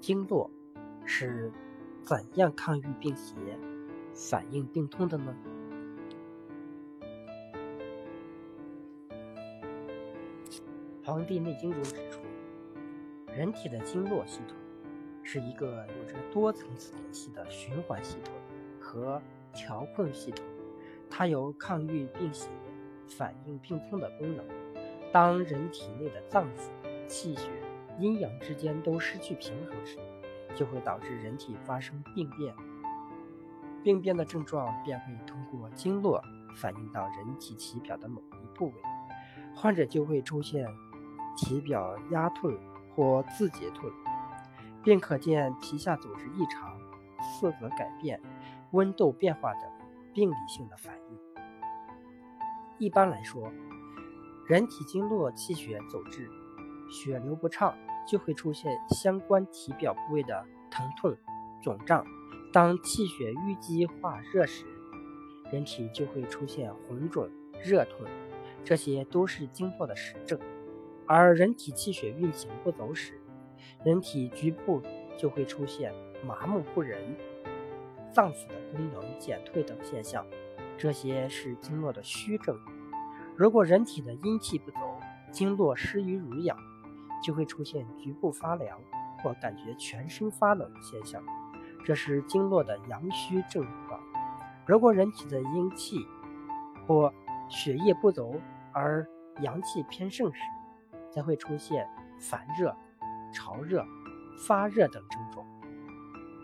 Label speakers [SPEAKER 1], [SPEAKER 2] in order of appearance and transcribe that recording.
[SPEAKER 1] 经络是怎样抗御病邪、反应病痛的呢？《黄帝内经》中指出，人体的经络系统是一个有着多层次联系的循环系统和调控系统，它有抗御病邪、反应病痛的功能。当人体内的脏腑、气血、阴阳之间都失去平衡时，就会导致人体发生病变。病变的症状便会通过经络反映到人体体表的某一部位，患者就会出现。体表压痛或自结痛，并可见皮下组织异常、色泽改变、温度变化等病理性的反应。一般来说，人体经络气血走滞、血流不畅，就会出现相关体表部位的疼痛、肿胀。当气血淤积化热时，人体就会出现红肿、热痛，这些都是经络的实证。而人体气血运行不走时，人体局部就会出现麻木不仁、脏腑的功能减退等现象，这些是经络的虚症。如果人体的阴气不走，经络失于濡养，就会出现局部发凉或感觉全身发冷的现象，这是经络的阳虚症状。如果人体的阴气或血液不足，而阳气偏盛时，才会出现烦热、潮热、发热等症状。